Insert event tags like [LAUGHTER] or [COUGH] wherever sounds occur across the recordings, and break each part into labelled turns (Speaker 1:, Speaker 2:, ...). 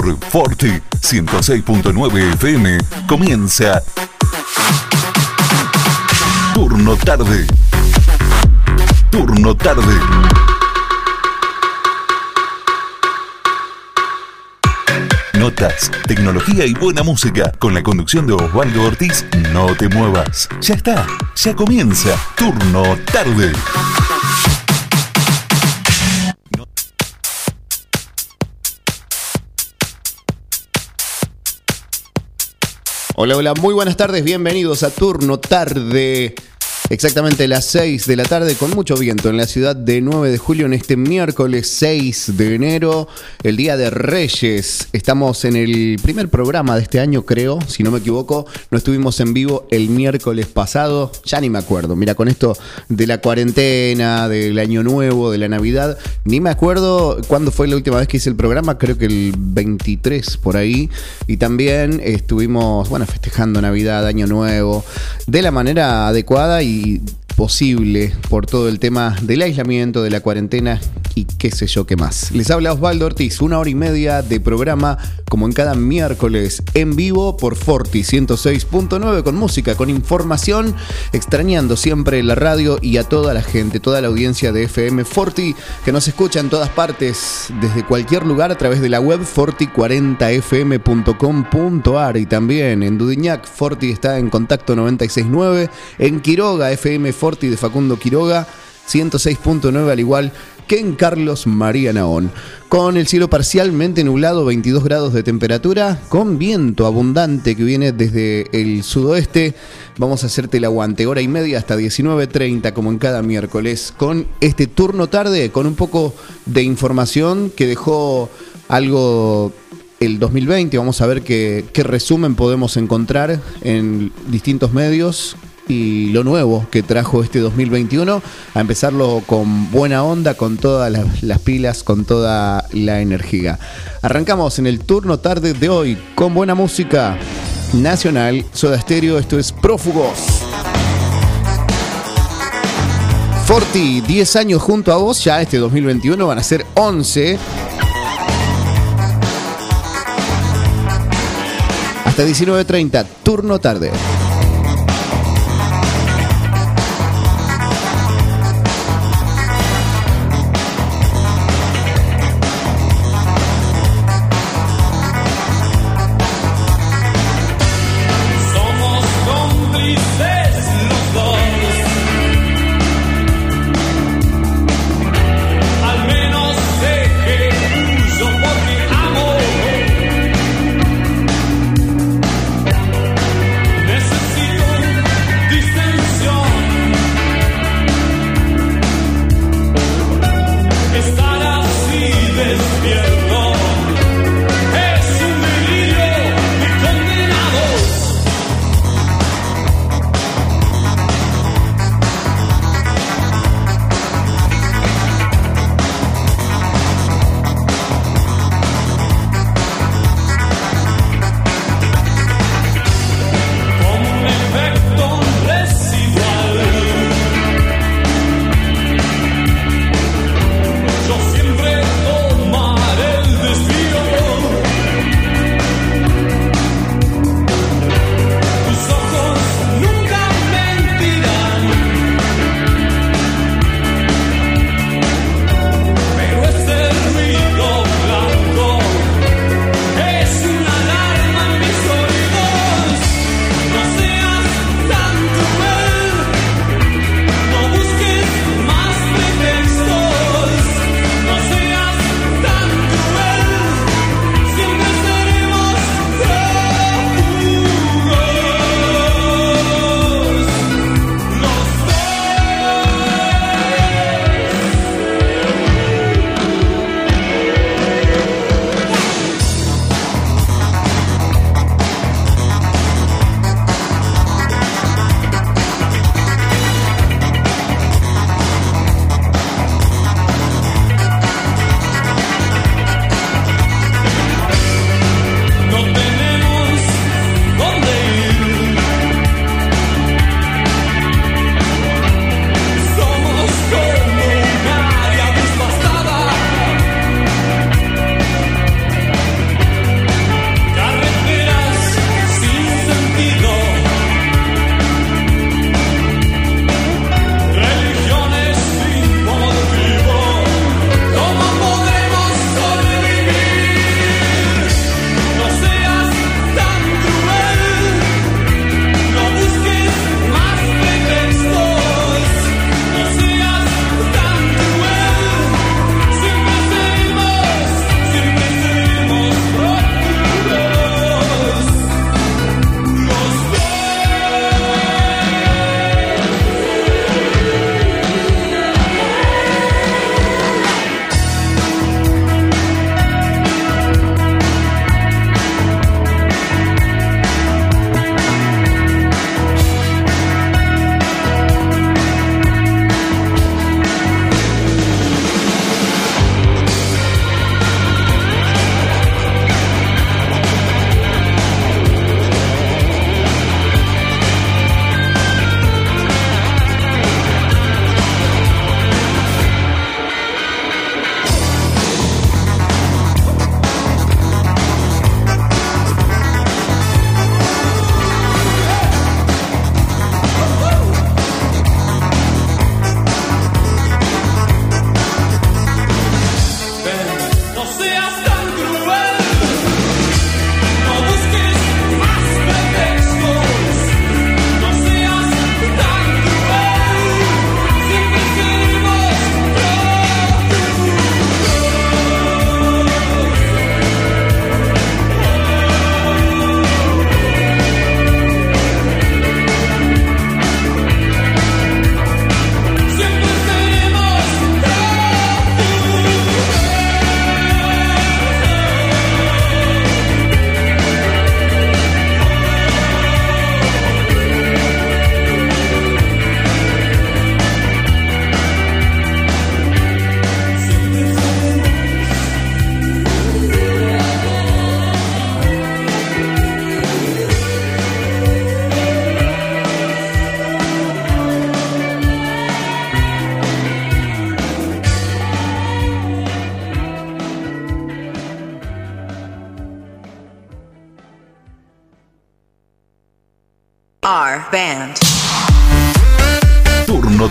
Speaker 1: por Forti 106.9 FM comienza Turno Tarde. Turno Tarde. Notas, tecnología y buena música. Con la conducción de Osvaldo Ortiz, no te muevas. Ya está, ya comienza. Turno Tarde.
Speaker 2: Hola, hola, muy buenas tardes, bienvenidos a Turno Tarde. Exactamente las 6 de la tarde con mucho viento en la ciudad de 9 de julio en este miércoles 6 de enero, el Día de Reyes. Estamos en el primer programa de este año, creo, si no me equivoco. No estuvimos en vivo el miércoles pasado, ya ni me acuerdo. Mira, con esto de la cuarentena, del año nuevo, de la Navidad, ni me acuerdo cuándo fue la última vez que hice el programa, creo que el 23 por ahí. Y también estuvimos, bueno, festejando Navidad, Año Nuevo, de la manera adecuada y the posible por todo el tema del aislamiento, de la cuarentena y qué sé yo qué más. Les habla Osvaldo Ortiz, una hora y media de programa como en cada miércoles en vivo por Forti 106.9 con música, con información, extrañando siempre la radio y a toda la gente, toda la audiencia de FM Forti que nos escucha en todas partes, desde cualquier lugar a través de la web forti40fm.com.ar y también en Dudiñac, Forti está en contacto 969, en Quiroga, FM Forti de Facundo Quiroga. 106.9 al igual que en Carlos María Naón. Con el cielo parcialmente nublado, 22 grados de temperatura, con viento abundante que viene desde el sudoeste. Vamos a hacerte el aguante, hora y media hasta 19.30 como en cada miércoles, con este turno tarde, con un poco de información que dejó algo el 2020. Vamos a ver qué resumen podemos encontrar en distintos medios y lo nuevo que trajo este 2021, a empezarlo con buena onda, con todas las, las, pilas, con toda la energía. Arrancamos en el turno tarde de hoy con buena música nacional, Soda Stereo, esto es Prófugos. Forti, 10 años junto a vos, ya este 2021 van a ser 11. Hasta 19.30, turno tarde.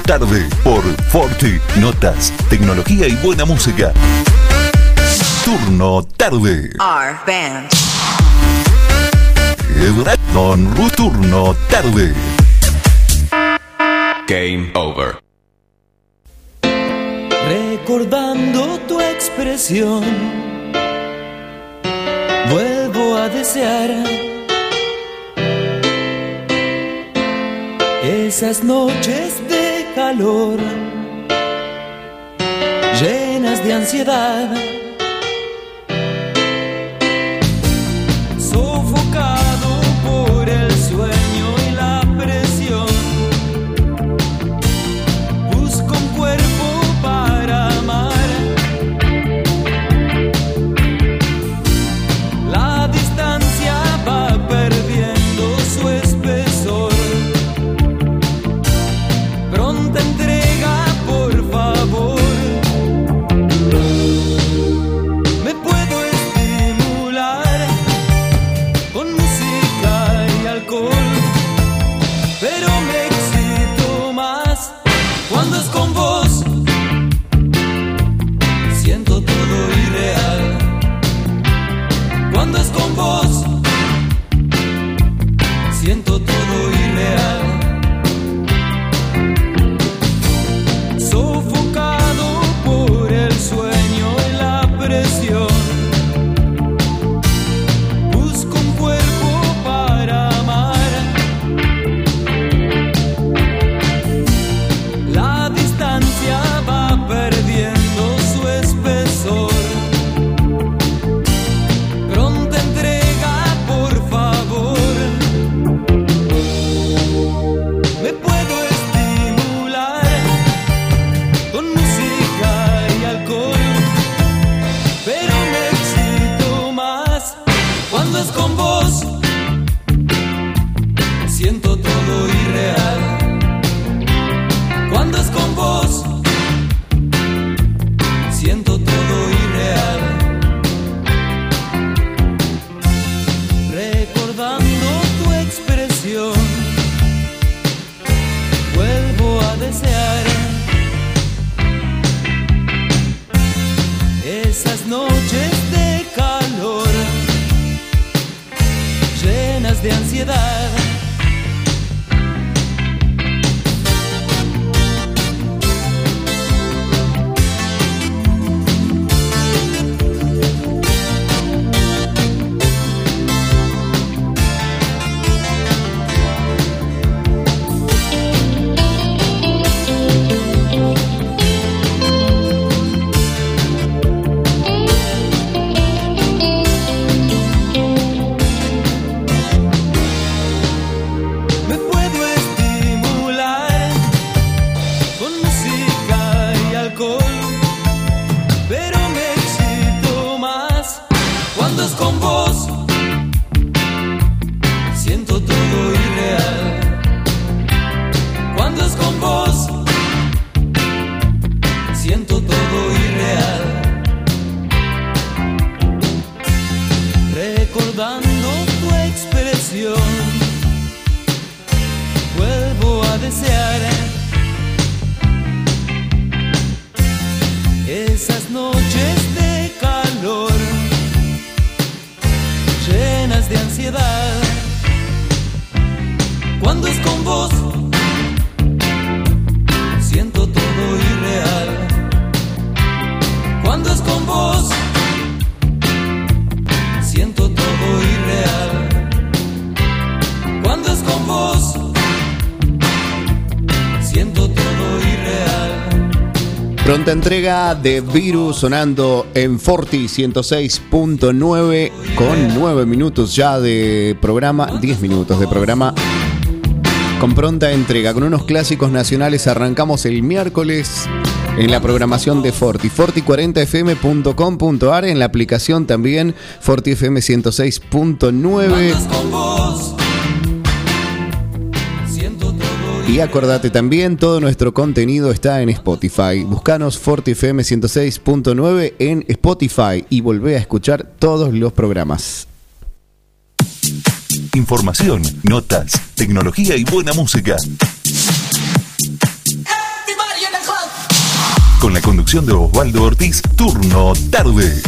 Speaker 1: Tarde por Forti. Notas, tecnología y buena música. Turno tarde.
Speaker 3: R Band.
Speaker 1: Don Turno tarde.
Speaker 4: Game over.
Speaker 5: Recordando tu expresión, vuelvo a desear esas noches llenas de ansiedad.
Speaker 2: Sofocado por el sueño. Entrega de Virus sonando en Forti 106.9 con 9 minutos ya de programa, 10 minutos de programa. Con pronta entrega, con unos clásicos nacionales arrancamos el miércoles en la programación de Forti, forti40fm.com.ar, en la aplicación también FortiFM 106.9. Y acordate también, todo nuestro contenido está en Spotify. Buscanos FortiFM 106.9 en Spotify y volvé a escuchar todos los programas.
Speaker 6: Información, notas, tecnología y buena música. Con la conducción de Osvaldo Ortiz, turno tarde.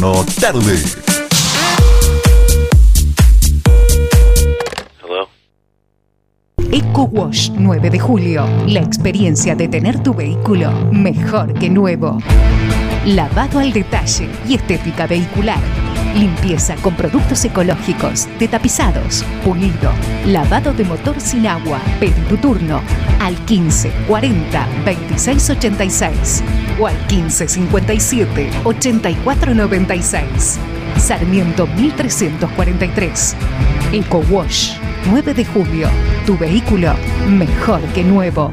Speaker 6: Turno tarde.
Speaker 7: Eco Wash 9 de julio. La experiencia de tener tu vehículo mejor que nuevo. Lavado al detalle y estética vehicular. Limpieza con productos ecológicos, de tapizados, pulido, lavado de motor sin agua. Pedí tu turno al 15 40 26 86 o al 15 57 84 96. Sarmiento 1343. Eco Wash 9 de julio. Tu vehículo mejor que nuevo.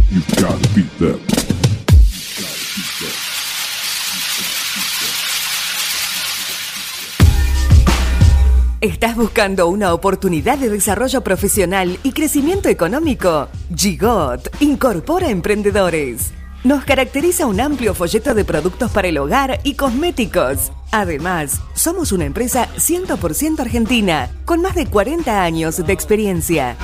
Speaker 8: ¿Estás buscando una oportunidad de desarrollo profesional y crecimiento económico? Gigot incorpora emprendedores. Nos caracteriza un amplio folleto de productos para el hogar y cosméticos. Además, somos una empresa 100% argentina, con más de 40 años de experiencia.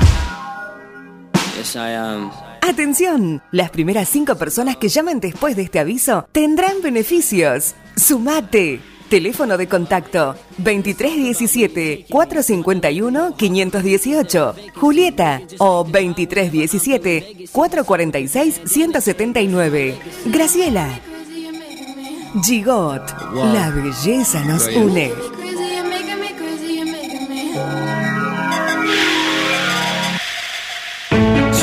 Speaker 8: Atención, las primeras cinco personas que llamen después de este aviso tendrán beneficios. Sumate. Teléfono de contacto 2317-451-518. Julieta o 2317-446-179. Graciela. Gigot. La belleza nos une.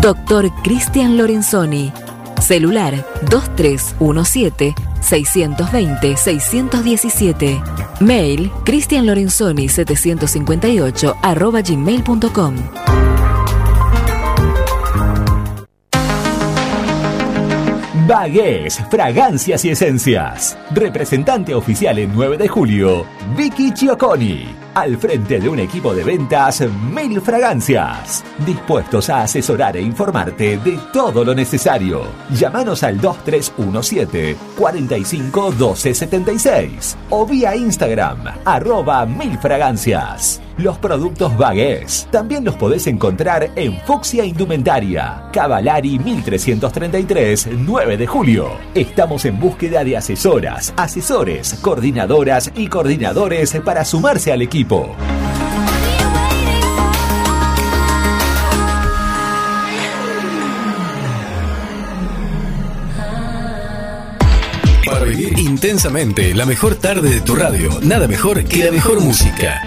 Speaker 9: Doctor Cristian Lorenzoni. Celular 2317-620-617. Mail cristianlorenzoni758 arroba gmail.com.
Speaker 10: Bagués, fragancias y esencias. Representante oficial en 9 de julio, Vicky Chioconi al frente de un equipo de ventas Mil Fragancias, dispuestos a asesorar e informarte de todo lo necesario. Llámanos al 2317 45 12 o vía Instagram arroba Mil Fragancias. Los productos Bagués también los podés encontrar en Fuxia Indumentaria, Cavalari 1333, 9 de julio. Estamos en búsqueda de asesoras, asesores, coordinadoras y coordinadores para sumarse al equipo.
Speaker 11: Para vivir intensamente la mejor tarde de tu radio, nada mejor que la mejor música.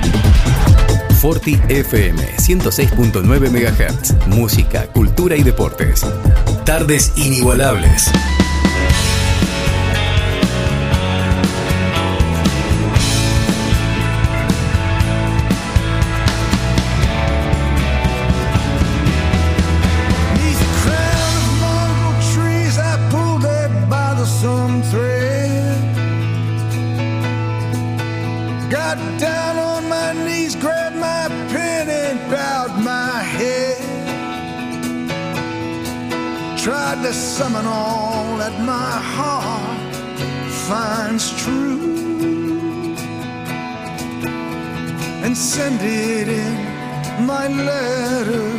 Speaker 11: Forti FM 106.9 MHz. Música, cultura y deportes. Tardes inigualables.
Speaker 12: my letter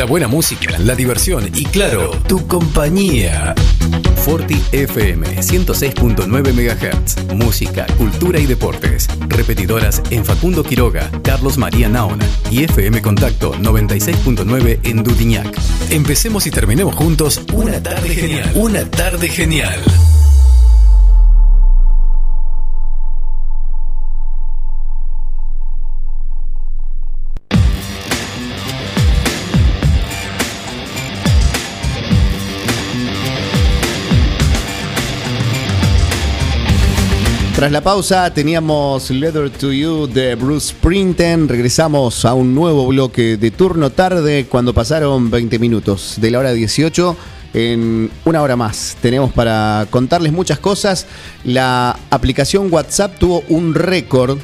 Speaker 12: la buena música, la diversión y claro, tu compañía. Forti FM 106.9 MHz. Música, cultura y deportes. Repetidoras en Facundo Quiroga, Carlos María Naona y FM Contacto 96.9 en Dudiñac. Empecemos y terminemos juntos una tarde genial. Una tarde genial.
Speaker 2: Tras la pausa teníamos Letter to You de Bruce Springsteen. Regresamos a un nuevo bloque de turno tarde cuando pasaron 20 minutos de la hora 18. En una hora más tenemos para contarles muchas cosas. La aplicación WhatsApp tuvo un récord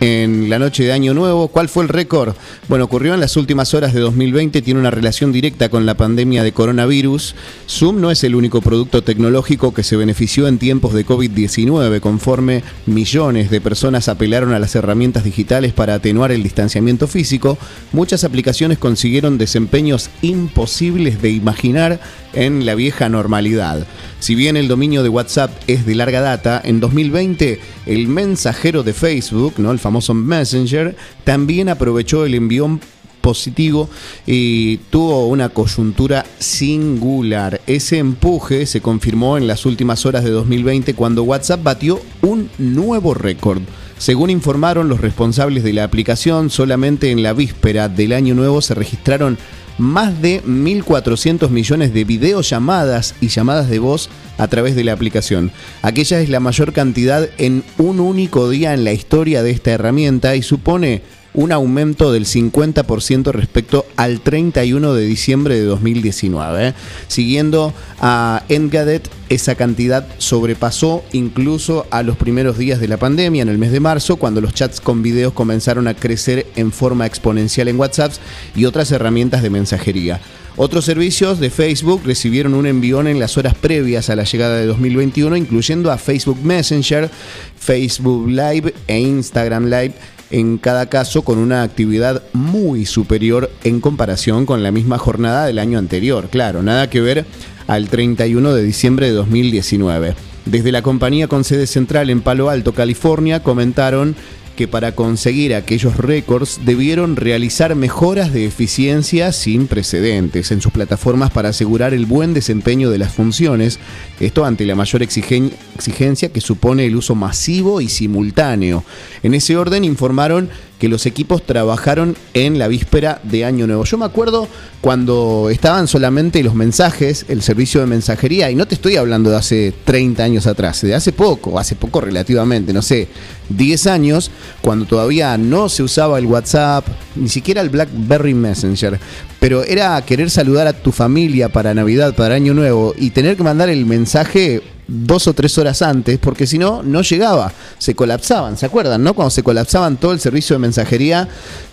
Speaker 2: en la noche de Año Nuevo. ¿Cuál fue el récord? Bueno, ocurrió en las últimas horas de 2020, tiene una relación directa con la pandemia de coronavirus. Zoom no es el único producto tecnológico que se benefició en tiempos de COVID-19, conforme millones de personas apelaron a las herramientas digitales para atenuar el distanciamiento físico. Muchas aplicaciones consiguieron desempeños imposibles de imaginar en la vieja normalidad. Si bien el dominio de WhatsApp es de larga data, en 2020 el mensajero de Facebook, ¿no? el famoso Messenger, también aprovechó el envión positivo y tuvo una coyuntura singular. Ese empuje se confirmó en las últimas horas de 2020 cuando WhatsApp batió un nuevo récord. Según informaron los responsables de la aplicación, solamente en la víspera del año nuevo se registraron más de 1.400 millones de videollamadas y llamadas de voz a través de la aplicación. Aquella es la mayor cantidad en un único día en la historia de esta herramienta y supone un aumento del 50% respecto al 31 de diciembre de 2019. ¿eh? Siguiendo a Engadget, esa cantidad sobrepasó incluso a los primeros días de la pandemia, en el mes de marzo, cuando los chats con videos comenzaron a crecer en forma exponencial en WhatsApp y otras herramientas de mensajería. Otros servicios de Facebook recibieron un envión en las horas previas a la llegada de 2021, incluyendo a Facebook Messenger, Facebook Live e Instagram Live en cada caso con una actividad muy superior en comparación con la misma jornada del año anterior. Claro, nada que ver al 31 de diciembre de 2019. Desde la compañía con sede central en Palo Alto, California, comentaron que para conseguir aquellos récords debieron realizar mejoras de eficiencia sin precedentes en sus plataformas para asegurar el buen desempeño de las funciones, esto ante la mayor exigen- exigencia que supone el uso masivo y simultáneo. En ese orden informaron que los equipos trabajaron en la víspera de Año Nuevo. Yo me acuerdo cuando estaban solamente los mensajes, el servicio de mensajería, y no te estoy hablando de hace 30 años atrás, de hace poco, hace poco relativamente, no sé, 10 años, cuando todavía no se usaba el WhatsApp, ni siquiera el BlackBerry Messenger, pero era querer saludar a tu familia para Navidad, para Año Nuevo, y tener que mandar el mensaje dos o tres horas antes, porque si no, no llegaba. Se colapsaban, ¿se acuerdan? ¿No? Cuando se colapsaban todo el servicio de mensajería,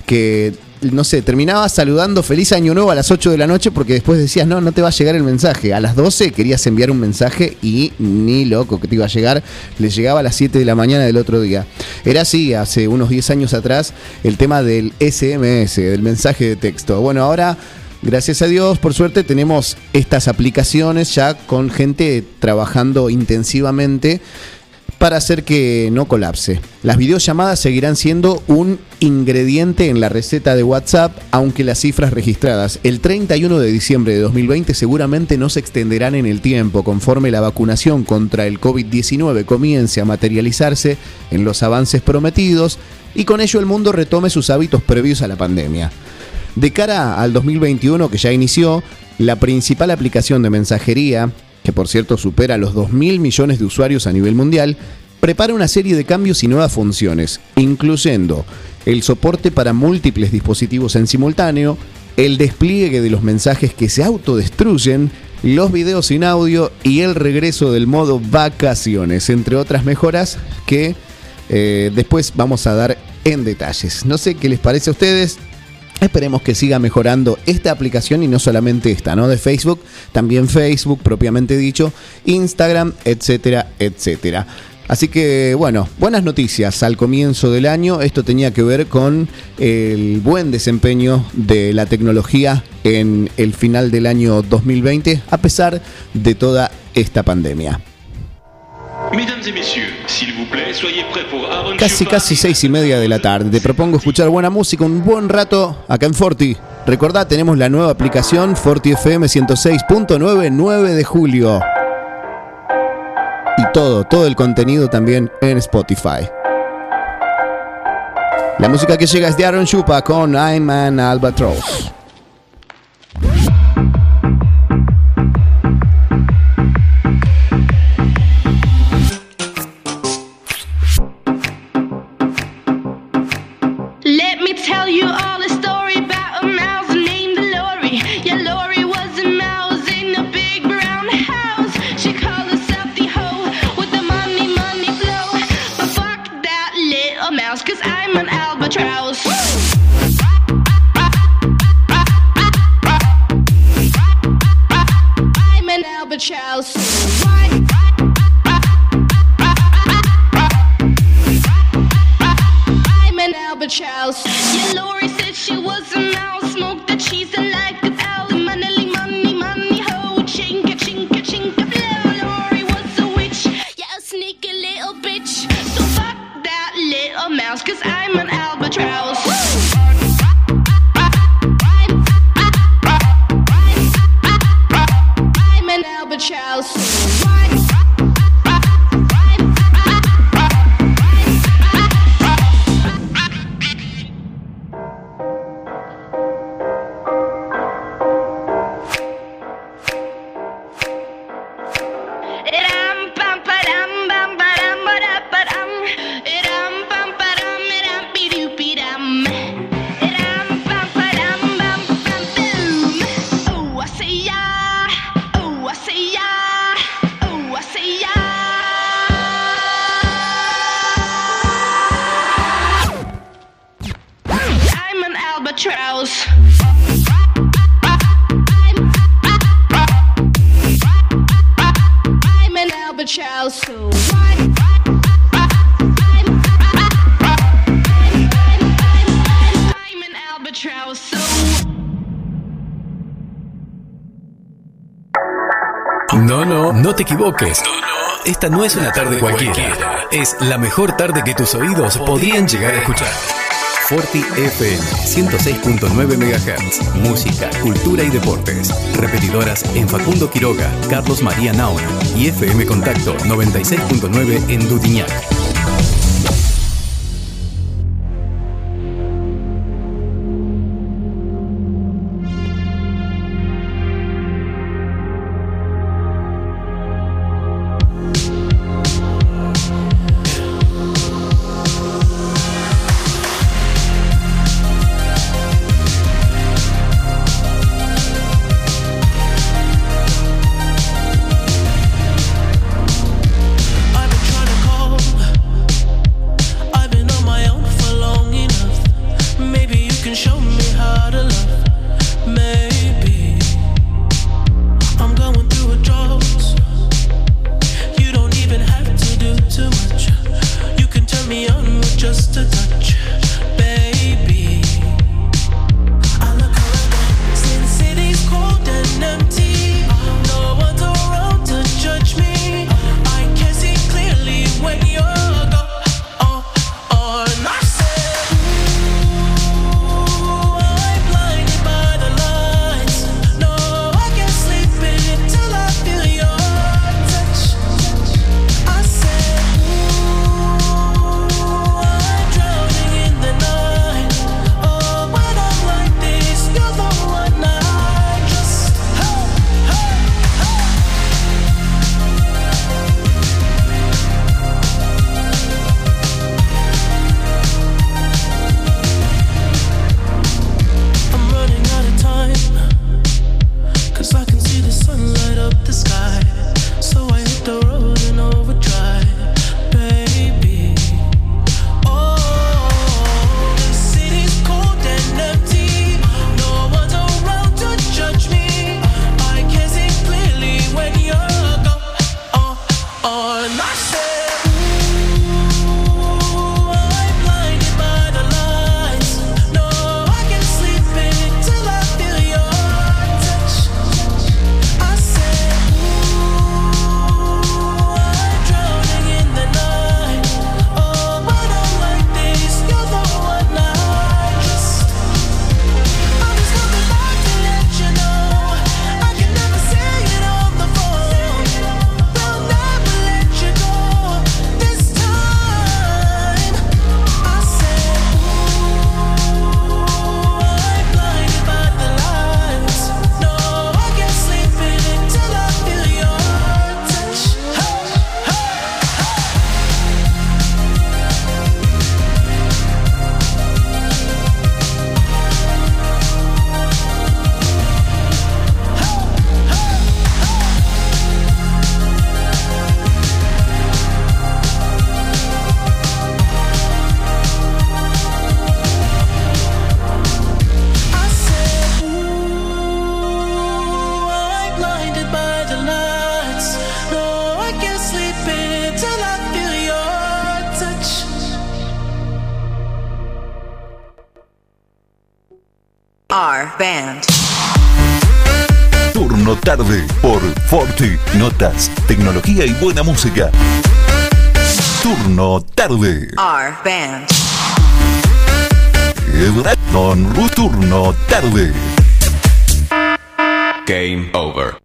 Speaker 2: que, no sé, terminabas saludando feliz año nuevo a las 8 de la noche porque después decías, no, no te va a llegar el mensaje. A las 12 querías enviar un mensaje y ni loco que te iba a llegar, le llegaba a las 7 de la mañana del otro día. Era así, hace unos 10 años atrás, el tema del SMS, del mensaje de texto. Bueno, ahora Gracias a Dios, por suerte, tenemos estas aplicaciones ya con gente trabajando intensivamente para hacer que no colapse. Las videollamadas seguirán siendo un ingrediente en la receta de WhatsApp, aunque las cifras registradas el 31 de diciembre de 2020 seguramente no se extenderán en el tiempo conforme la vacunación contra el COVID-19 comience a materializarse en los avances prometidos y con ello el mundo retome sus hábitos previos a la pandemia. De cara al 2021 que ya inició, la principal aplicación de mensajería, que por cierto supera los 2.000 millones de usuarios a nivel mundial, prepara una serie de cambios y nuevas funciones, incluyendo el soporte para múltiples dispositivos en simultáneo, el despliegue de los mensajes que se autodestruyen, los videos sin audio y el regreso del modo vacaciones, entre otras mejoras que eh, después vamos a dar en detalles. No sé qué les parece a ustedes. Esperemos que siga mejorando esta aplicación y no solamente esta, ¿no? De Facebook, también Facebook propiamente dicho, Instagram, etcétera, etcétera. Así que bueno, buenas noticias al comienzo del año. Esto tenía que ver con el buen desempeño de la tecnología
Speaker 13: en el final del año 2020, a pesar de toda esta pandemia. Casi, casi seis y media de la tarde. Te propongo escuchar buena música un buen rato acá en Forti. Recordá, tenemos la nueva aplicación Forti FM 106.9, 9 de julio. Y todo, todo el contenido también en Spotify. La música que llega es de Aaron Chupa con I'm Man Albatross.
Speaker 14: Es una tarde cualquiera, es la mejor tarde que tus oídos podían llegar a escuchar. Forti FM 106.9 MHz. Música, cultura y deportes. Repetidoras en Facundo Quiroga, Carlos María Naona y FM Contacto 96.9 en
Speaker 15: Dudiñac. Band.
Speaker 1: Turno tarde por Forti. Notas, tecnología y buena música. Turno tarde.
Speaker 15: R Band.
Speaker 1: Everton Turno tarde.
Speaker 12: Game over.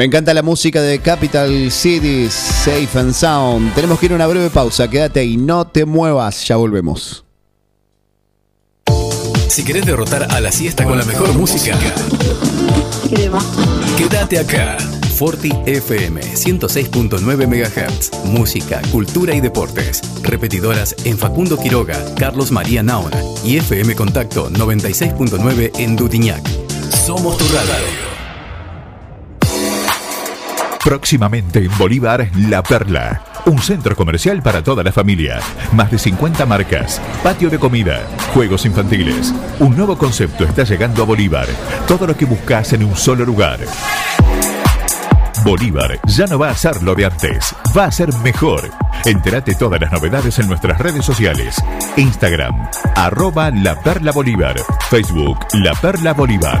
Speaker 16: Me
Speaker 2: encanta la música de Capital Cities, Safe and Sound. Tenemos que ir a una breve pausa, quédate y no te muevas, ya volvemos.
Speaker 12: Si querés derrotar a la siesta con la mejor música, quédate acá. Forti FM 106.9 MHz. Música, cultura y deportes. Repetidoras en Facundo Quiroga, Carlos María Naona y FM Contacto 96.9 en Dutiñac. Somos tu radio.
Speaker 1: Próximamente en Bolívar, La Perla. Un centro comercial para toda la familia. Más de 50 marcas. Patio de comida. Juegos infantiles. Un nuevo concepto está llegando a Bolívar. Todo lo que buscas en un solo lugar. Bolívar ya no va a ser lo de antes, va a ser mejor. Entérate todas las novedades en nuestras redes sociales. Instagram, arroba La Perla Bolívar. Facebook, La Perla Bolívar.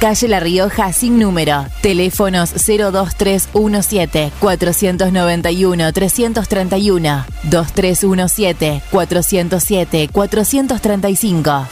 Speaker 17: Calle La Rioja sin número. Teléfonos 02317 491 331 2317 407 435.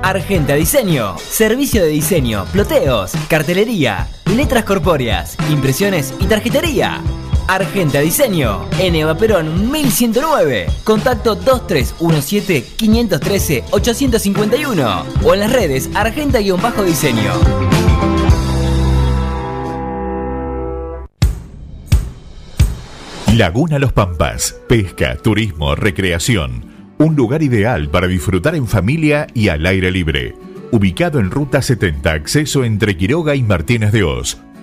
Speaker 4: Argenta Diseño. Servicio de diseño, ploteos, cartelería, letras corpóreas, impresiones y tarjetería. Argenta Diseño, en Eva Perón 1109. Contacto 2317-513-851 o en las redes Argenta-Diseño.
Speaker 1: Laguna Los Pampas, pesca, turismo, recreación. Un lugar ideal para disfrutar en familia y al aire libre. Ubicado en Ruta 70, acceso entre Quiroga y Martínez de Oz.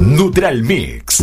Speaker 10: Neutral Mix.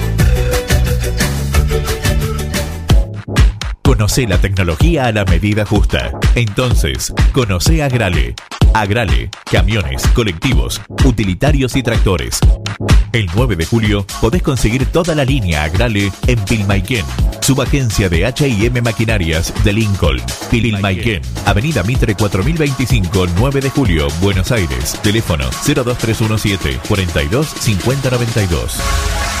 Speaker 1: Conoce la tecnología a la medida justa. Entonces, conoce Agrale. Agrale, camiones, colectivos, utilitarios y tractores. El 9 de julio podés conseguir toda la línea Agrale en Pilmaiquén, subagencia de H&M Maquinarias de Lincoln. Pilmaiquén, Avenida Mitre 4025, 9 de julio, Buenos Aires. Teléfono 02317 42 5092.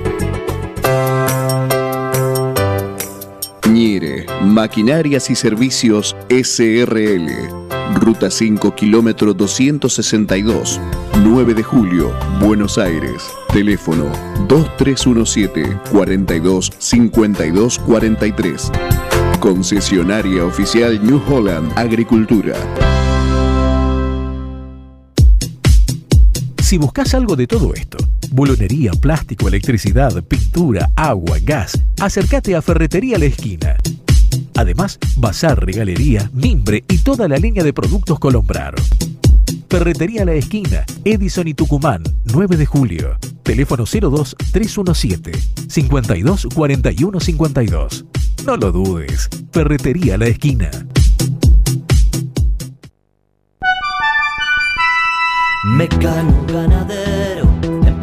Speaker 2: Ñire, Maquinarias y Servicios SRL. Ruta 5, kilómetro 262. 9 de julio, Buenos Aires. Teléfono 2317 42 52 43. Concesionaria oficial New Holland Agricultura.
Speaker 18: Si buscas algo de todo esto, bolonería, plástico, electricidad, pintura, agua, gas. Acércate a Ferretería La Esquina. Además, bazar, regalería, mimbre y toda la línea de productos Colombrar. Ferretería La Esquina, Edison y Tucumán, 9 de julio. Teléfono 02 317 52 41 52. No lo dudes, Ferretería La Esquina.
Speaker 19: Mecano ganadero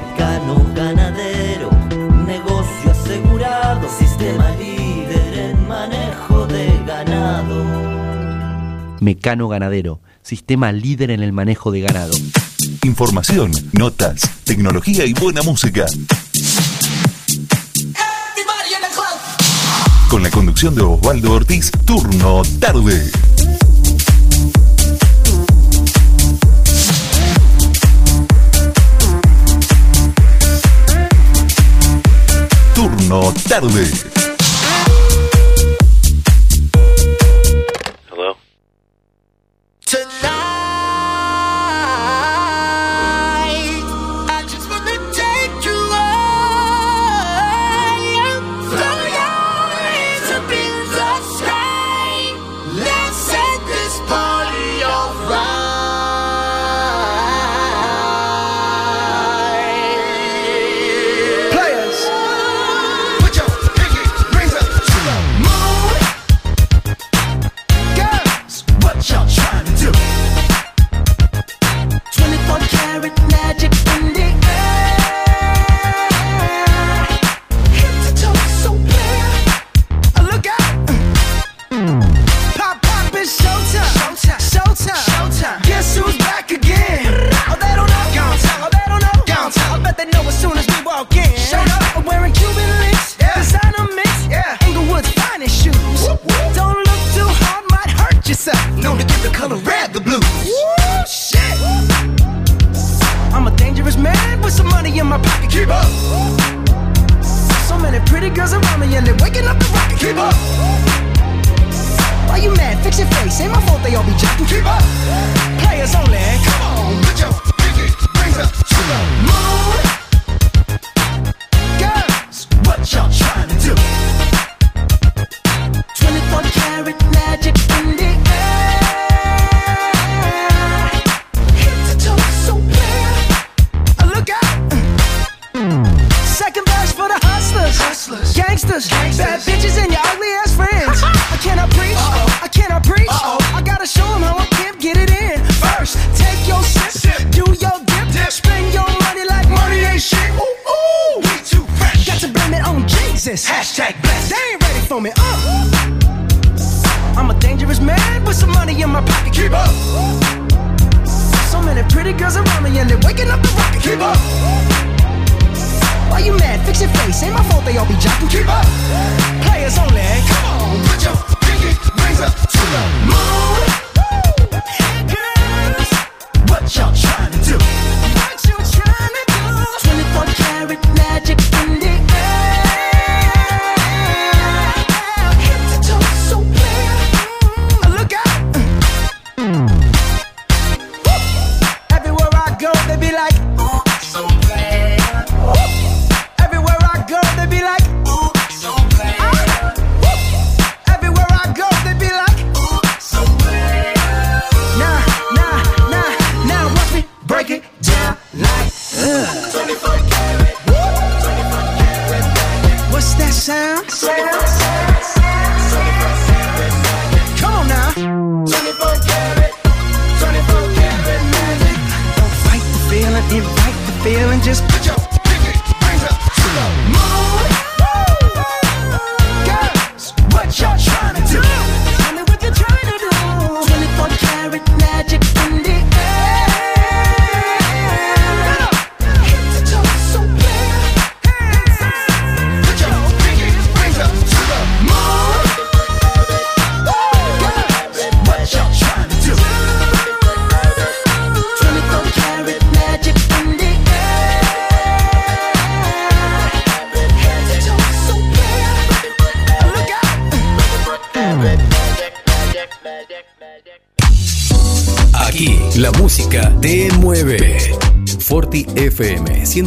Speaker 19: mecano ganadero, negocio asegurado, sistema líder en manejo de ganado.
Speaker 20: Mecano ganadero, sistema líder en el manejo de ganado.
Speaker 21: Información, notas, tecnología y buena música. Con la conducción de Osvaldo Ortiz, turno tarde. Verano Tarde.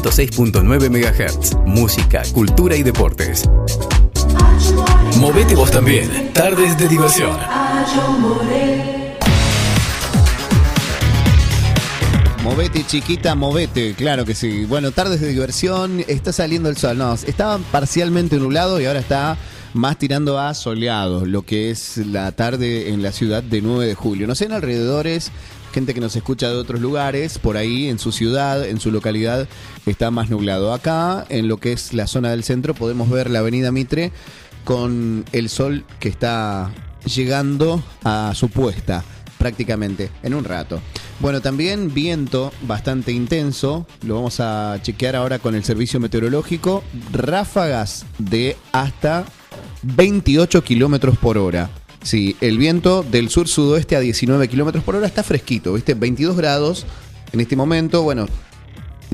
Speaker 12: 106.9 MHz. Música, cultura y deportes. Movete vos también. Tardes de diversión.
Speaker 2: Movete, chiquita, movete, claro que sí. Bueno, tardes de diversión, está saliendo el sol. No, estaba parcialmente nublado y ahora está más tirando a soleado, lo que es la tarde en la ciudad de 9 de julio. No sé, en alrededores, gente que nos escucha de otros lugares, por ahí en su ciudad, en su localidad, está más nublado. Acá, en lo que es la zona del centro, podemos ver la avenida Mitre con el sol que está llegando a su puesta prácticamente en un rato. Bueno, también viento bastante intenso, lo vamos a chequear ahora con el servicio meteorológico, ráfagas de hasta 28 kilómetros por hora. Sí, el viento del sur-sudoeste a 19 kilómetros por hora está fresquito, ¿viste? 22 grados en este momento, bueno,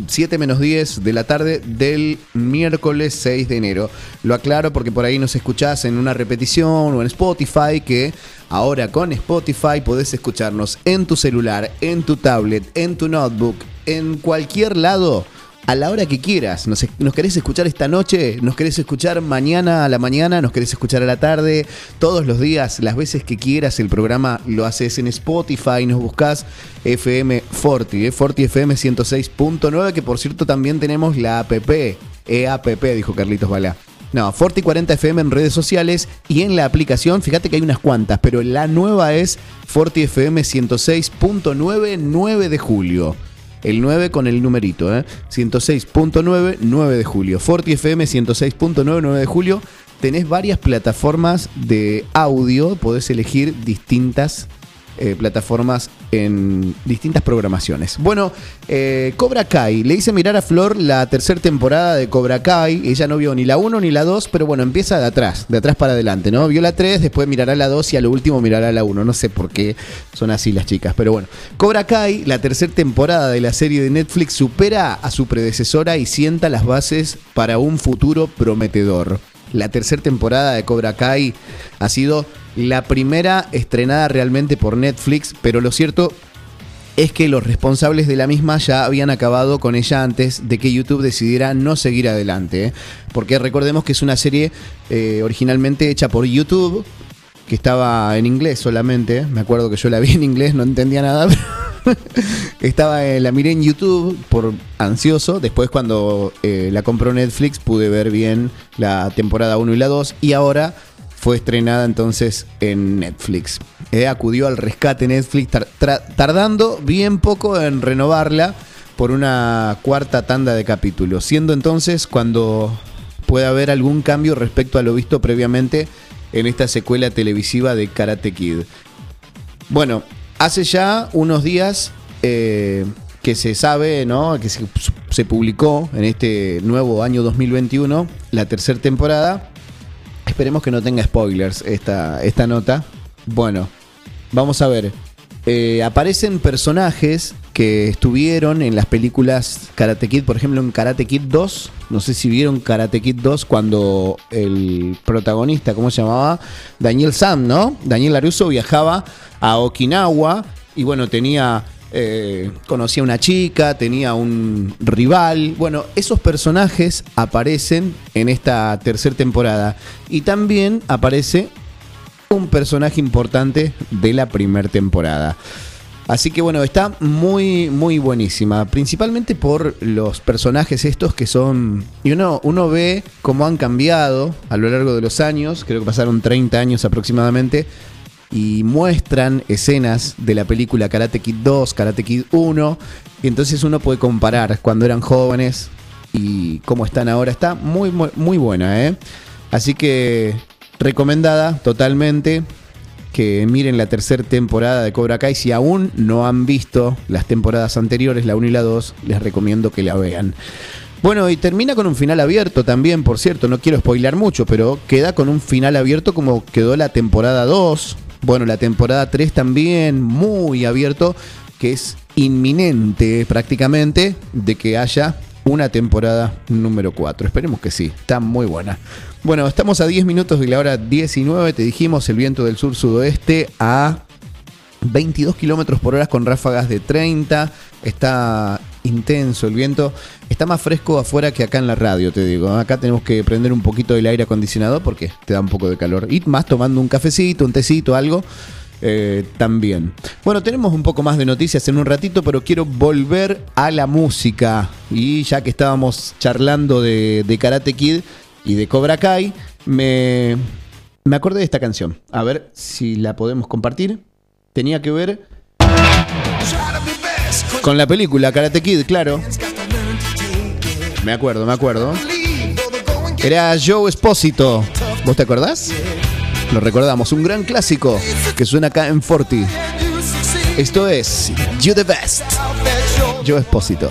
Speaker 2: 7 menos 10 de la tarde del miércoles 6 de enero. Lo aclaro porque por ahí nos escuchás en una repetición o en Spotify que ahora con Spotify podés escucharnos en tu celular, en tu tablet, en tu notebook, en cualquier lado. A la hora que quieras, nos, querés escuchar esta noche, nos querés escuchar mañana a la mañana, nos querés escuchar a la tarde, todos los días, las veces que quieras, el programa lo haces en Spotify, nos buscas FM Forti, eh, Forti FM 106.9, que por cierto también tenemos la app, EAPP, dijo Carlitos Balá. No, Forti 40 FM en redes sociales y en la aplicación, fíjate que hay unas cuantas, pero la nueva es Forti FM 106.9 9 de julio. El 9 con el numerito, ¿eh? 106.9, 9 de julio. Forti FM 106.9, 9 de julio. Tenés varias plataformas de audio, podés elegir distintas eh, plataformas en distintas programaciones. Bueno, eh, Cobra Kai. Le hice mirar a Flor la tercera temporada de Cobra Kai. Ella no vio ni la 1 ni la 2, pero bueno, empieza de atrás, de atrás para adelante, ¿no? Vio la 3, después mirará la 2 y a lo último mirará la 1. No sé por qué son así las chicas, pero bueno. Cobra Kai, la tercera temporada de la serie de Netflix, supera a su predecesora y sienta las bases para un futuro prometedor. La tercera temporada de Cobra Kai ha sido la primera estrenada realmente por Netflix, pero lo cierto es que los responsables de la misma ya habían acabado con ella antes de que YouTube decidiera no seguir adelante. ¿eh? Porque recordemos que es una serie eh, originalmente hecha por YouTube, que estaba en inglés solamente. Me acuerdo que yo la vi en inglés, no entendía nada. [LAUGHS] estaba, eh, la miré en YouTube por ansioso. Después cuando eh, la compró Netflix pude ver bien la temporada 1 y la 2. Y ahora fue estrenada entonces en Netflix. Eh, acudió al rescate Netflix tardando bien poco en renovarla por una cuarta tanda de capítulos, siendo entonces cuando puede haber algún cambio respecto a lo visto previamente en esta secuela televisiva de Karate Kid. Bueno, hace ya unos días eh, que se sabe, ¿no? Que se, se publicó en este nuevo año 2021 la tercera temporada. Esperemos que no tenga spoilers esta, esta nota. Bueno, vamos a ver. Eh, aparecen personajes que estuvieron en las películas Karate Kid, por ejemplo en Karate Kid 2. No sé si vieron Karate Kid 2 cuando el protagonista, ¿cómo se llamaba? Daniel Sam, ¿no? Daniel Laruso viajaba a Okinawa y bueno, tenía eh, conocía a una chica, tenía un rival. Bueno, esos personajes aparecen en esta tercera temporada. Y también aparece un personaje importante de la primera temporada. Así que bueno, está muy, muy buenísima. Principalmente por los personajes estos que son... Y uno, uno ve cómo han cambiado a lo largo de los años. Creo que pasaron 30 años aproximadamente. Y muestran escenas de la película Karate Kid 2, Karate Kid 1. Y entonces uno puede comparar cuando eran jóvenes y cómo están ahora. Está muy, muy, muy buena, ¿eh? Así que recomendada totalmente que miren la tercera temporada de Cobra Kai. Si aún no han visto las temporadas anteriores, la 1 y la 2, les recomiendo que la vean. Bueno, y termina con un final abierto también, por cierto, no quiero spoilar mucho, pero queda con un final abierto como quedó la temporada 2. Bueno, la temporada 3 también, muy abierto, que es inminente prácticamente de que haya una temporada número 4. Esperemos que sí, está muy buena. Bueno, estamos a 10 minutos de la hora 19, te dijimos el viento del sur-sudoeste a
Speaker 12: 22 kilómetros por hora con ráfagas de 30. Está intenso el viento. Está más fresco afuera que acá en la radio, te digo. Acá tenemos que prender un poquito el aire acondicionado porque te da un poco de calor. Y más tomando un cafecito, un tecito, algo. eh, también. Bueno, tenemos un poco más de noticias en un ratito, pero quiero volver a la música. Y ya que estábamos charlando de, de Karate Kid y de Cobra Kai, me, me acordé de esta canción. A ver si la podemos compartir. Tenía que ver con la película Karate Kid, claro. Me acuerdo, me acuerdo. Era Joe Espósito. ¿Vos te acordás? Lo recordamos, un gran clásico que suena acá en Forti. Esto es You the Best. Joe Espósito.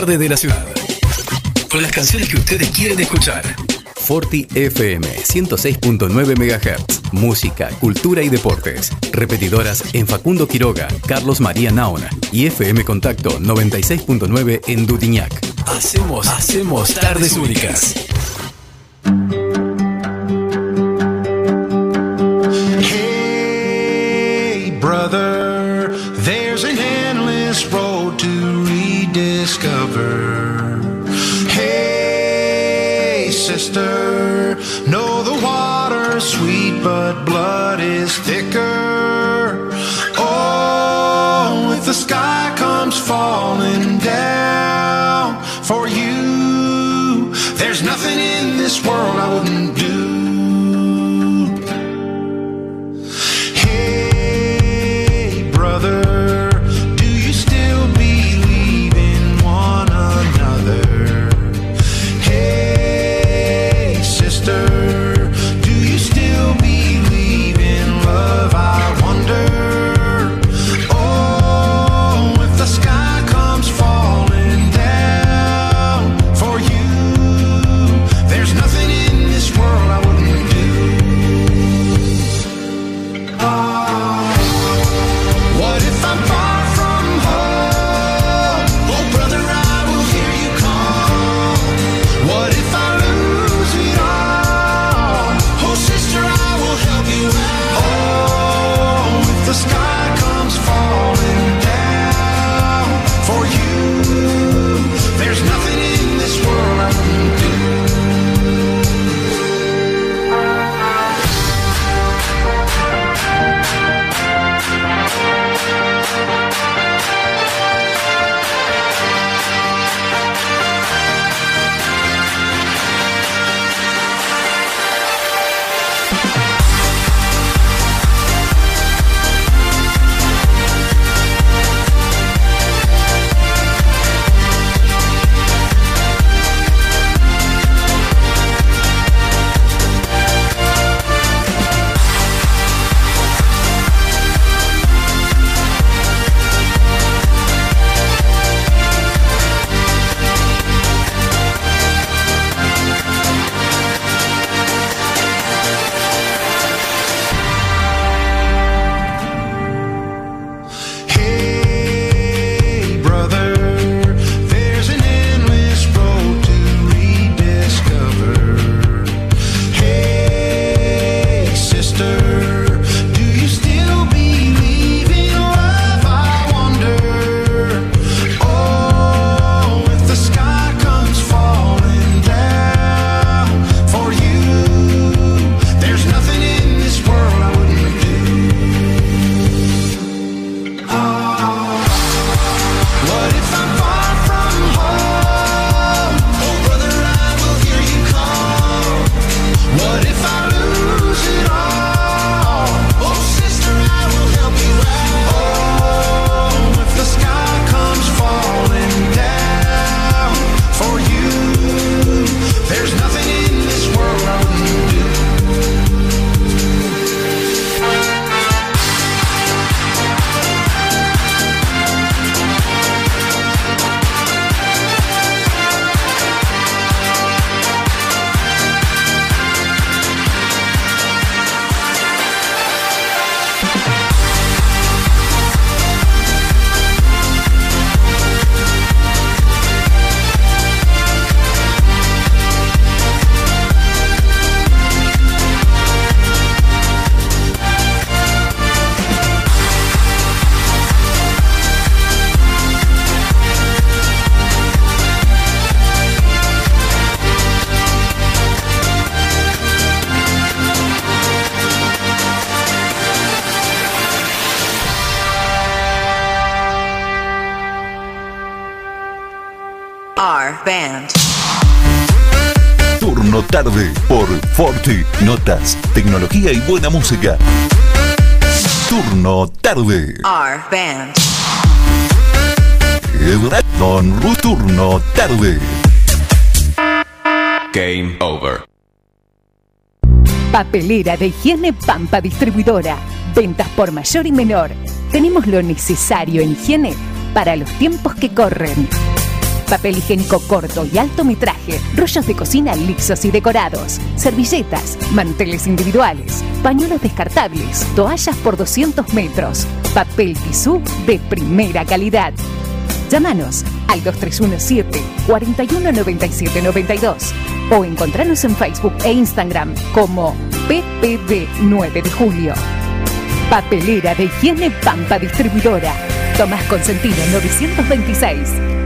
Speaker 22: Tarde de la ciudad. Con las canciones que ustedes quieren escuchar. Forti FM 106.9 MHz. Música, cultura y deportes. Repetidoras en Facundo Quiroga, Carlos María Naona y FM Contacto 96.9 en Dutiñac. Hacemos, hacemos tardes únicas.
Speaker 1: Tarde por Forti. Notas, tecnología y buena música. Turno tarde.
Speaker 6: R Band.
Speaker 1: Don Turno tarde. Game over.
Speaker 7: Papelera de higiene Pampa Distribuidora. Ventas por mayor y menor. Tenemos lo necesario en higiene para los tiempos que corren. Papel higiénico corto y alto metraje, rollos de cocina lisos y decorados, servilletas, manteles individuales, pañuelos descartables, toallas por 200 metros, papel tisú de primera calidad. Llámanos al 2317 419792 o encontranos en Facebook e Instagram como PPD 9 de Julio. Papelera de higiene Pampa Distribuidora. Tomás Consentino 926.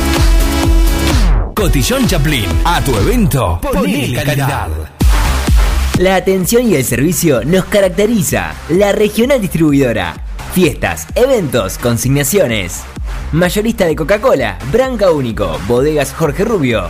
Speaker 23: Cotillón Chaplin. A tu evento, ponele calidad.
Speaker 4: La atención y el servicio nos caracteriza. La regional distribuidora. Fiestas, eventos, consignaciones. Mayorista de Coca-Cola, Branca Único, Bodegas Jorge Rubio,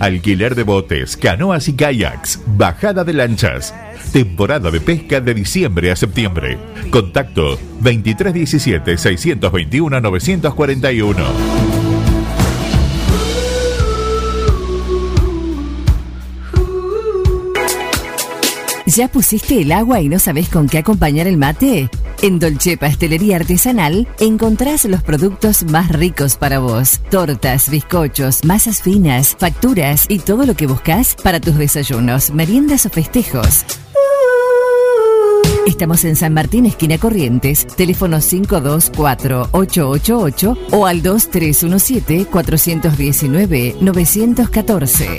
Speaker 1: Alquiler de botes, canoas y kayaks, bajada de lanchas. Temporada de pesca de diciembre a septiembre. Contacto 2317-621-941.
Speaker 24: ¿Ya pusiste el agua y no sabes con qué acompañar el mate? En Dolce Pastelería Artesanal encontrás los productos más ricos para vos. Tortas, bizcochos, masas finas, facturas y todo lo que buscas para tus desayunos, meriendas o festejos. Estamos en San Martín, esquina Corrientes, teléfono 524-888 o al 2317-419-914.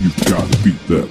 Speaker 25: You've got to beat them.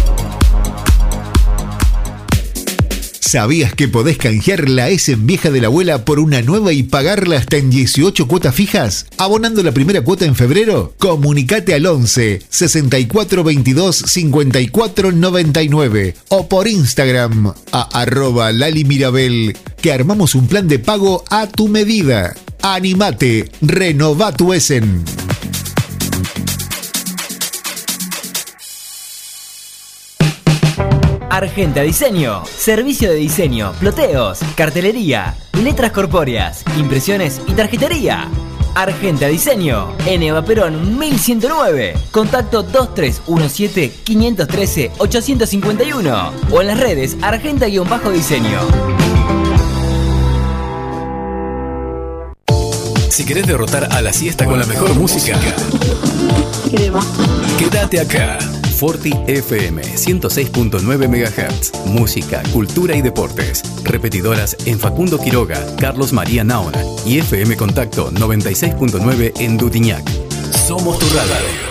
Speaker 15: ¿Sabías que podés canjear la S vieja de la abuela por una nueva y pagarla hasta en 18 cuotas fijas? ¿Abonando la primera cuota en febrero? Comunicate al 11 64 22 54 99 o por Instagram a arroba Lali Mirabel que armamos un plan de pago a tu medida. Animate, renova tu Essen.
Speaker 4: Argenta Diseño. Servicio de diseño, ploteos, cartelería, letras corpóreas, impresiones y tarjetería. Argenta Diseño. En Eva Perón 1109. Contacto 2317-513-851. O en las redes Argenta-Diseño.
Speaker 22: Si querés derrotar a la siesta con la mejor música, quédate acá. Forti FM 106.9 MHz. Música, cultura y deportes. Repetidoras en Facundo Quiroga, Carlos María Naona y FM Contacto 96.9 en Dutiñac. Somos tu radio.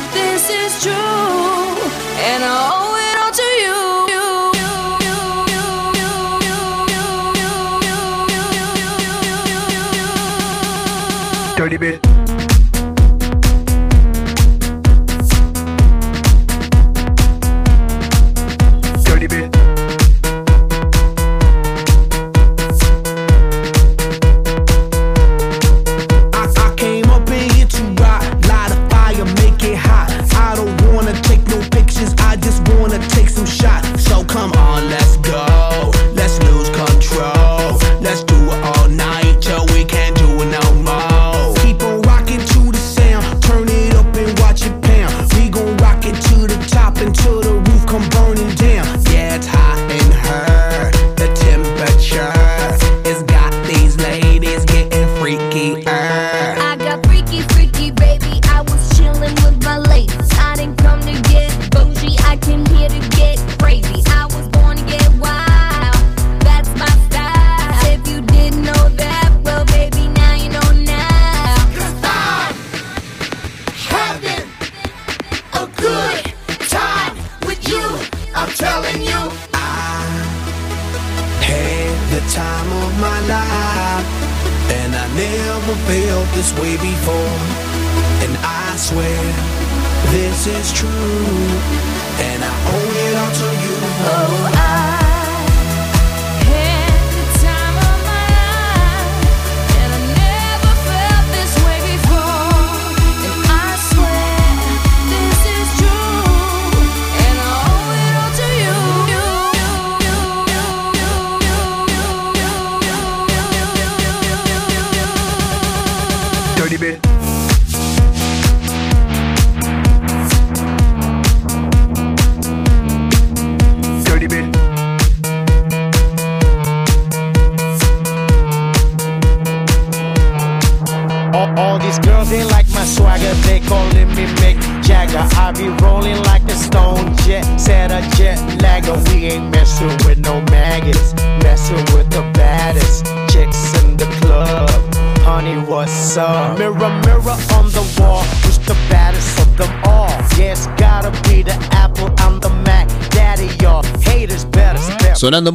Speaker 26: this is true, and I owe it all to you.
Speaker 12: Dirty bit.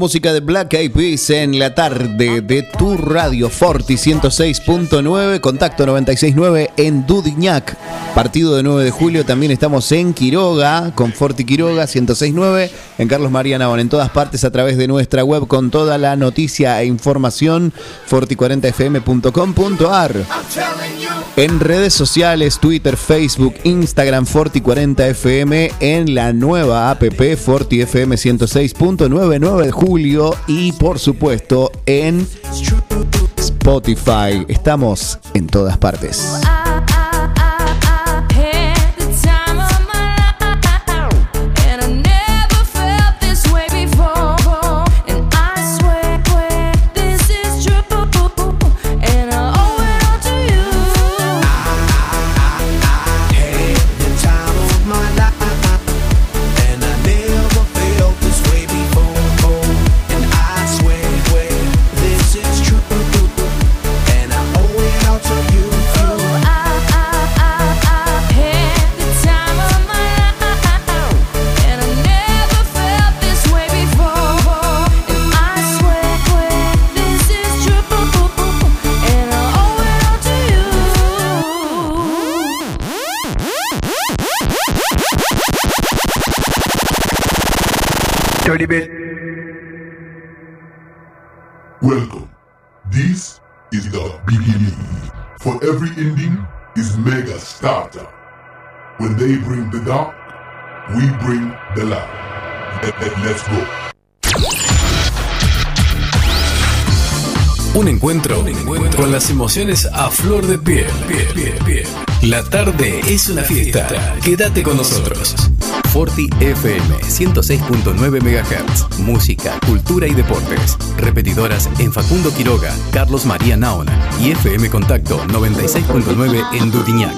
Speaker 2: Música de Black Eyed Peas en la tarde de tu radio Forti 106.9, contacto 969 en Dudignac. Partido de 9 de julio también estamos en Quiroga con Forti Quiroga 106.9 en Carlos María Navon en todas partes a través de nuestra web con toda la noticia e información forti40fm.com.ar. En redes sociales, Twitter, Facebook, Instagram, Forti40FM, en la nueva app Forti FM 106.99 de julio y por supuesto en Spotify. Estamos en todas partes.
Speaker 27: Starter. When they bring the dark, we bring the light. Let, let, let's go.
Speaker 12: Un encuentro, con las emociones a flor de piel, piel, piel, piel. La tarde es una fiesta. Quédate con nosotros. Forti FM 106.9 MHz. Música, cultura y deportes. Repetidoras en Facundo Quiroga, Carlos María Naona y FM Contacto 96.9 en Dudiñac.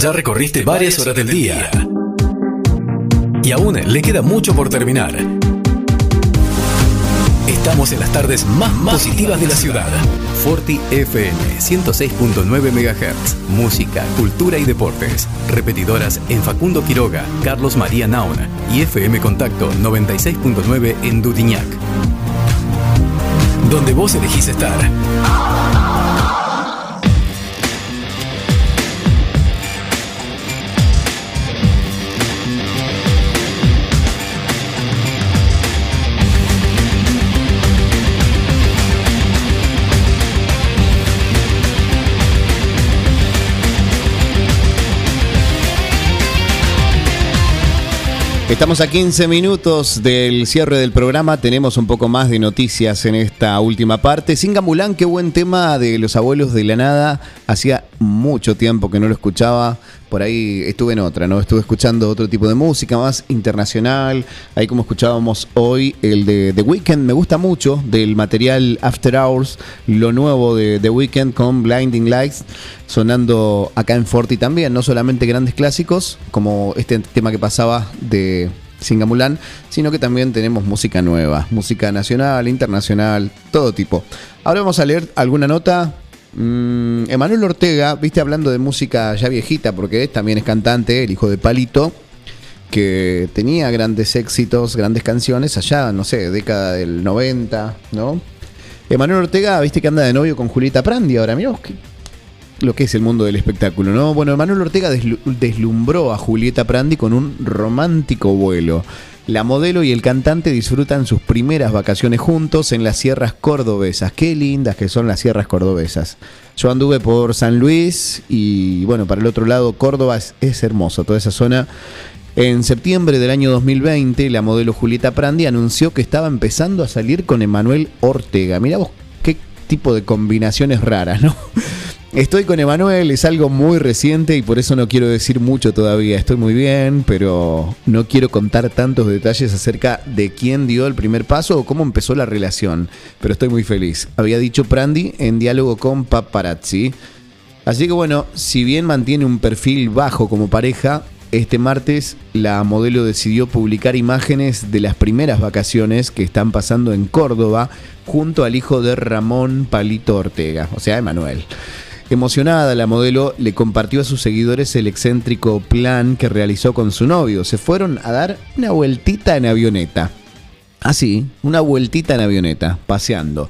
Speaker 5: Ya
Speaker 12: recorriste varias horas del día. Y aún le queda mucho por terminar. Estamos en las tardes más positivas de la ciudad. Forti FM 106.9 MHz. Música, cultura y deportes. Repetidoras en Facundo Quiroga, Carlos María Nauna y FM Contacto 96.9 en Dutiñac. Donde vos elegís estar.
Speaker 2: Estamos a 15 minutos del cierre del programa. Tenemos un poco más de noticias en esta última parte. Singa Mulán, qué buen tema de los abuelos de la nada. Hacía mucho tiempo que no lo escuchaba. Por ahí estuve en otra, ¿no? Estuve escuchando otro tipo de música más internacional. Ahí como escuchábamos hoy el de The Weeknd. Me gusta mucho del material After Hours, lo nuevo de The Weeknd con Blinding Lights, sonando acá en Forti también. No solamente grandes clásicos, como este tema que pasaba de Singamulán, sino que también tenemos música nueva, música nacional, internacional, todo tipo. Ahora vamos a leer alguna nota. Mm, Emanuel Ortega, viste hablando de música ya viejita, porque también es cantante, el hijo de Palito, que tenía grandes éxitos, grandes canciones allá, no sé, década del 90, ¿no? Emanuel Ortega, viste que anda de novio con Julieta Prandi ahora, mirá lo que es el mundo del espectáculo, ¿no? Bueno, Emanuel Ortega deslu- deslumbró a Julieta Prandi con un romántico vuelo. La modelo y el cantante disfrutan sus primeras vacaciones juntos en las sierras cordobesas. Qué lindas que son las sierras cordobesas. Yo anduve por San Luis y bueno, para el otro lado Córdoba es, es hermoso, toda esa zona. En septiembre del año 2020, la modelo Julieta Prandi anunció que estaba empezando a salir con Emanuel Ortega. Mirá vos qué tipo de combinaciones raras, ¿no? Estoy con Emanuel, es algo muy reciente y por eso no quiero decir mucho todavía. Estoy muy bien, pero no quiero contar tantos detalles acerca de quién dio el primer paso o cómo empezó la relación. Pero estoy muy feliz. Había dicho Prandi en diálogo con Paparazzi. Así que bueno, si bien mantiene un perfil bajo como pareja, este martes la modelo decidió publicar imágenes de las primeras vacaciones que están pasando en Córdoba junto al hijo de Ramón Palito Ortega, o sea, Emanuel. Emocionada, la modelo le compartió a sus seguidores el excéntrico plan que realizó con su novio. Se fueron a dar una vueltita en avioneta. Así, una vueltita en avioneta, paseando.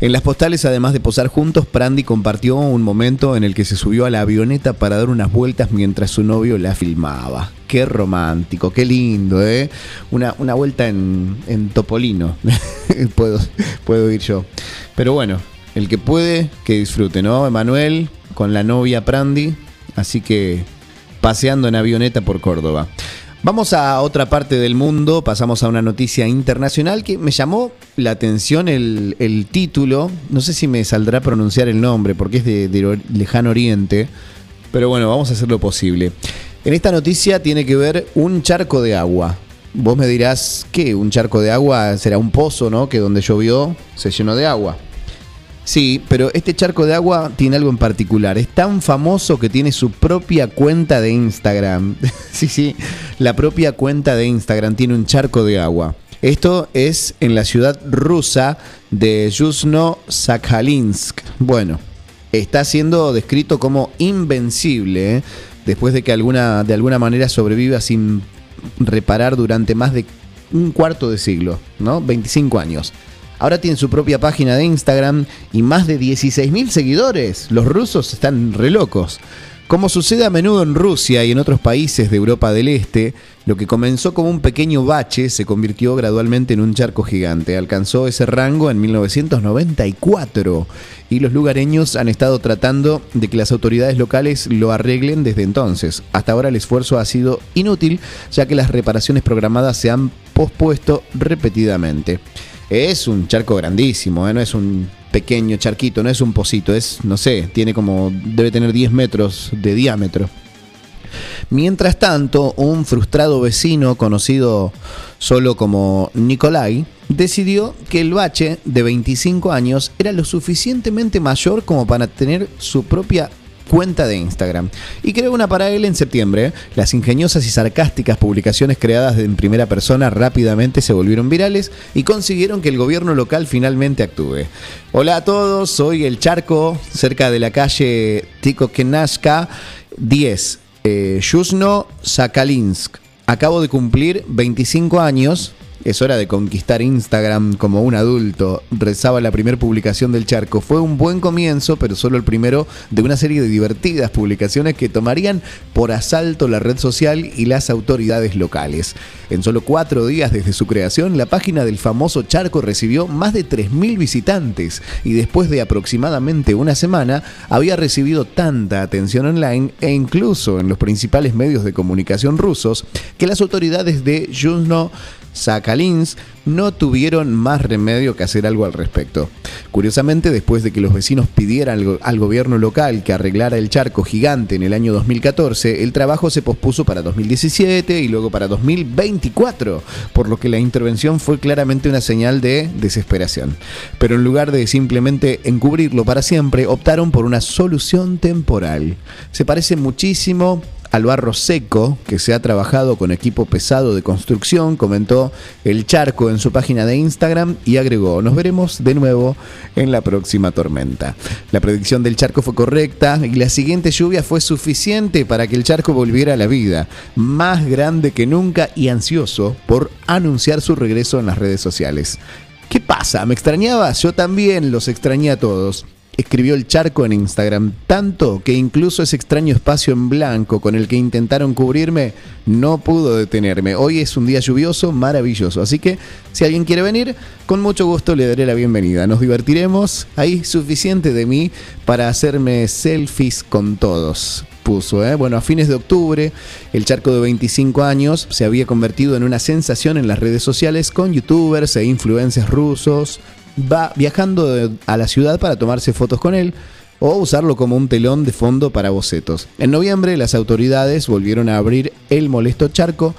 Speaker 2: En las postales, además de posar juntos, Prandi compartió un momento en el que se subió a la avioneta para dar unas vueltas mientras su novio la filmaba. Qué romántico, qué lindo, ¿eh? Una, una vuelta en, en Topolino. [LAUGHS] puedo, puedo ir yo. Pero bueno, el que puede, que disfrute, ¿no? Emanuel con la novia Prandi. Así que paseando en avioneta por Córdoba. Vamos a otra parte del mundo, pasamos a una noticia internacional que me llamó la atención el, título, no sé si me saldrá pronunciar el nombre porque es de, de lejano oriente, pero bueno, vamos a hacer lo posible. En esta noticia tiene que ver un charco de agua. Vos me dirás, ¿qué? ¿Un charco de agua será un pozo, no? Que donde llovió se llenó de agua. Sí, pero este charco de agua tiene algo en particular. Es tan famoso que tiene su propia cuenta de Instagram. [LAUGHS] sí, sí, la propia cuenta de Instagram tiene un charco de agua. Esto es en la ciudad rusa de Yuzhno-Sakhalinsk. Bueno, está siendo descrito como invencible, ¿eh? después de que alguna, de alguna manera sobreviva sin reparar durante más de un cuarto de siglo, ¿no? 25 años. Ahora tiene su propia página de Instagram y más de 16.000 seguidores. Los rusos están re locos. Como sucede a menudo en Rusia y en otros países de Europa del Este, lo que comenzó como un pequeño bache se convirtió gradualmente en un charco gigante. Alcanzó ese rango en 1994 y los lugareños han estado tratando de que las autoridades locales lo arreglen desde entonces. Hasta ahora el esfuerzo ha sido inútil ya que las reparaciones programadas se han pospuesto repetidamente. Es un charco grandísimo, ¿eh? no es un pequeño charquito, no es un pocito, es, no sé, tiene como, debe tener 10 metros de diámetro. Mientras tanto, un frustrado vecino conocido solo como Nikolai decidió que el bache de 25 años era lo suficientemente mayor como para tener su propia cuenta de Instagram y creó una para él en septiembre. Las ingeniosas y sarcásticas publicaciones creadas en primera persona rápidamente se volvieron virales y consiguieron que el gobierno local finalmente actúe. Hola a todos, soy el Charco, cerca de la calle Tikokenashka 10, eh, Yuzhno Sakalinsk. Acabo de cumplir 25 años. Es hora de conquistar Instagram como un adulto. Rezaba la primera publicación del charco. Fue un buen comienzo, pero solo el primero de una serie de divertidas publicaciones que tomarían por asalto la red social y las autoridades locales. En solo cuatro días desde su creación, la página del famoso charco recibió más de 3.000 visitantes y después de aproximadamente una semana había recibido tanta atención online e incluso en los principales medios de comunicación rusos que las autoridades de Yuzhno Sakhalins no tuvieron más remedio que hacer algo al respecto. Curiosamente, después de que los vecinos pidieran al, go- al gobierno local que arreglara el charco gigante en el año 2014, el trabajo se pospuso para 2017 y luego para 2024, por lo que la intervención fue claramente una señal de desesperación. Pero en lugar de simplemente encubrirlo para siempre, optaron por una solución temporal. Se parece muchísimo al barro seco que se ha trabajado con equipo pesado de construcción, comentó el charco en su página de Instagram y agregó, nos veremos de nuevo en la próxima tormenta. La predicción del charco fue correcta y la siguiente lluvia fue suficiente para que el charco volviera a la vida, más grande que nunca y ansioso por anunciar su regreso en las redes sociales. ¿Qué pasa? ¿Me extrañabas? Yo también los extrañé a todos escribió el charco en Instagram, tanto que incluso ese extraño espacio en blanco con el que intentaron cubrirme no pudo detenerme. Hoy es un día lluvioso, maravilloso, así que si alguien quiere venir, con mucho gusto le daré la bienvenida. Nos divertiremos, hay suficiente de mí para hacerme selfies con todos. Puso, ¿eh? Bueno, a fines de octubre, el charco de 25 años se había convertido en una sensación en las redes sociales con youtubers e influencers rusos, va viajando a la ciudad para tomarse fotos con él o usarlo como un telón de fondo para bocetos. En noviembre las autoridades volvieron a abrir el molesto charco,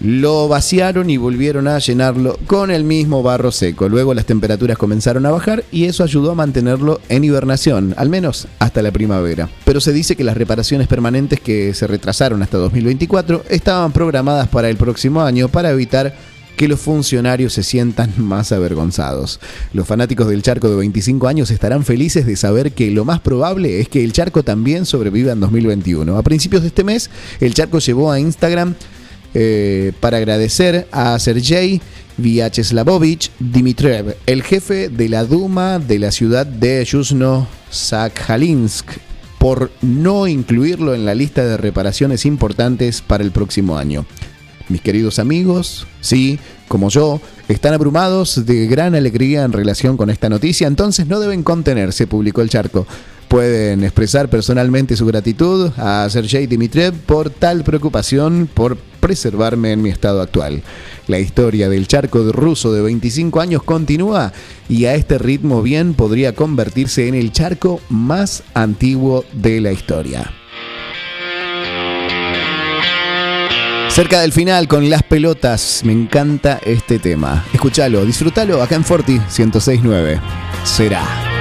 Speaker 2: lo vaciaron y volvieron a llenarlo con el mismo barro seco. Luego las temperaturas comenzaron a bajar y eso ayudó a mantenerlo en hibernación, al menos hasta la primavera. Pero se dice que las reparaciones permanentes que se retrasaron hasta 2024 estaban programadas para el próximo año para evitar que los funcionarios se sientan [LAUGHS] más avergonzados. Los fanáticos del charco de 25 años estarán felices de saber que lo más probable es que el charco también sobreviva en 2021. A principios de este mes, el charco llevó a Instagram eh, para agradecer a Sergei Vyacheslavovich Dimitrev, el jefe de la Duma de la ciudad de Yuzhno Sakhalinsk, por no incluirlo en la lista de reparaciones importantes para el próximo año. Mis queridos amigos, sí, como yo, están abrumados de gran alegría en relación con esta noticia, entonces no deben contenerse, publicó el charco. Pueden expresar personalmente su gratitud a Sergei Dimitrev por tal preocupación por preservarme en mi estado actual. La historia del charco ruso de 25 años continúa y a este ritmo bien podría convertirse en el charco más antiguo de la historia. Cerca del final con las pelotas, me encanta este tema. Escúchalo, disfrútalo acá en Forti 1069. Será.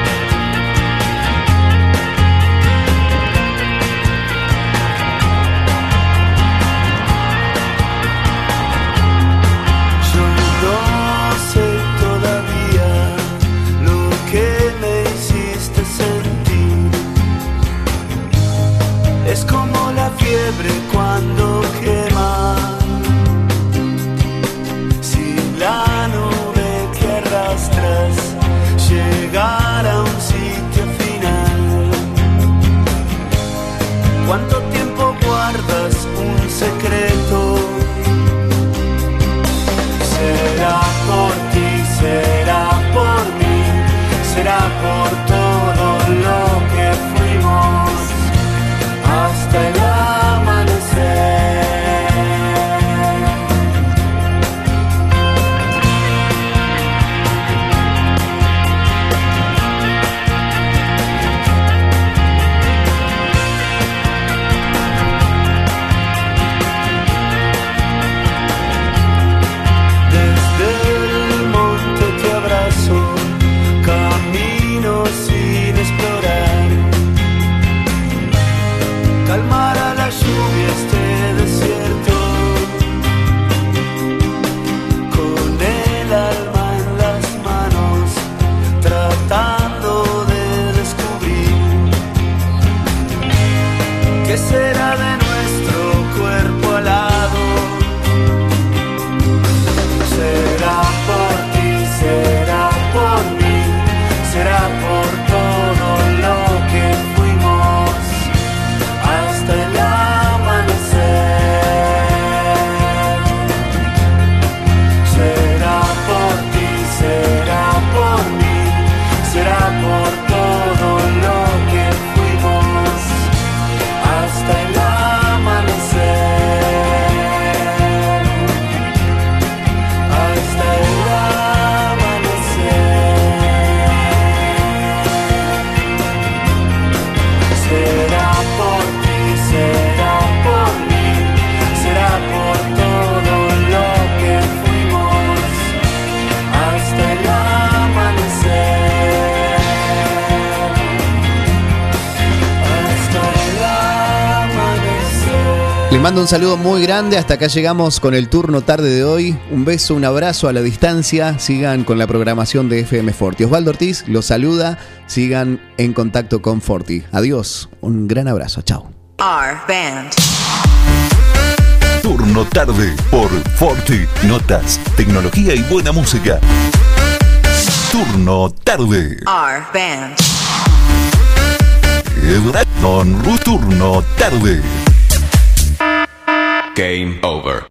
Speaker 2: Mando un saludo muy grande. Hasta acá llegamos con el turno tarde de hoy. Un beso, un abrazo a la distancia. Sigan con la programación de FM Forti. Osvaldo Ortiz los saluda. Sigan en contacto con Forti. Adiós. Un gran abrazo. Chao.
Speaker 6: Turno tarde por Forti. Notas, tecnología y buena música. Turno tarde.
Speaker 9: R Band.
Speaker 6: Everton Turno tarde.
Speaker 25: Game over.